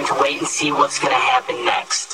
going to wait and see what's going to happen next.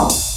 Oh.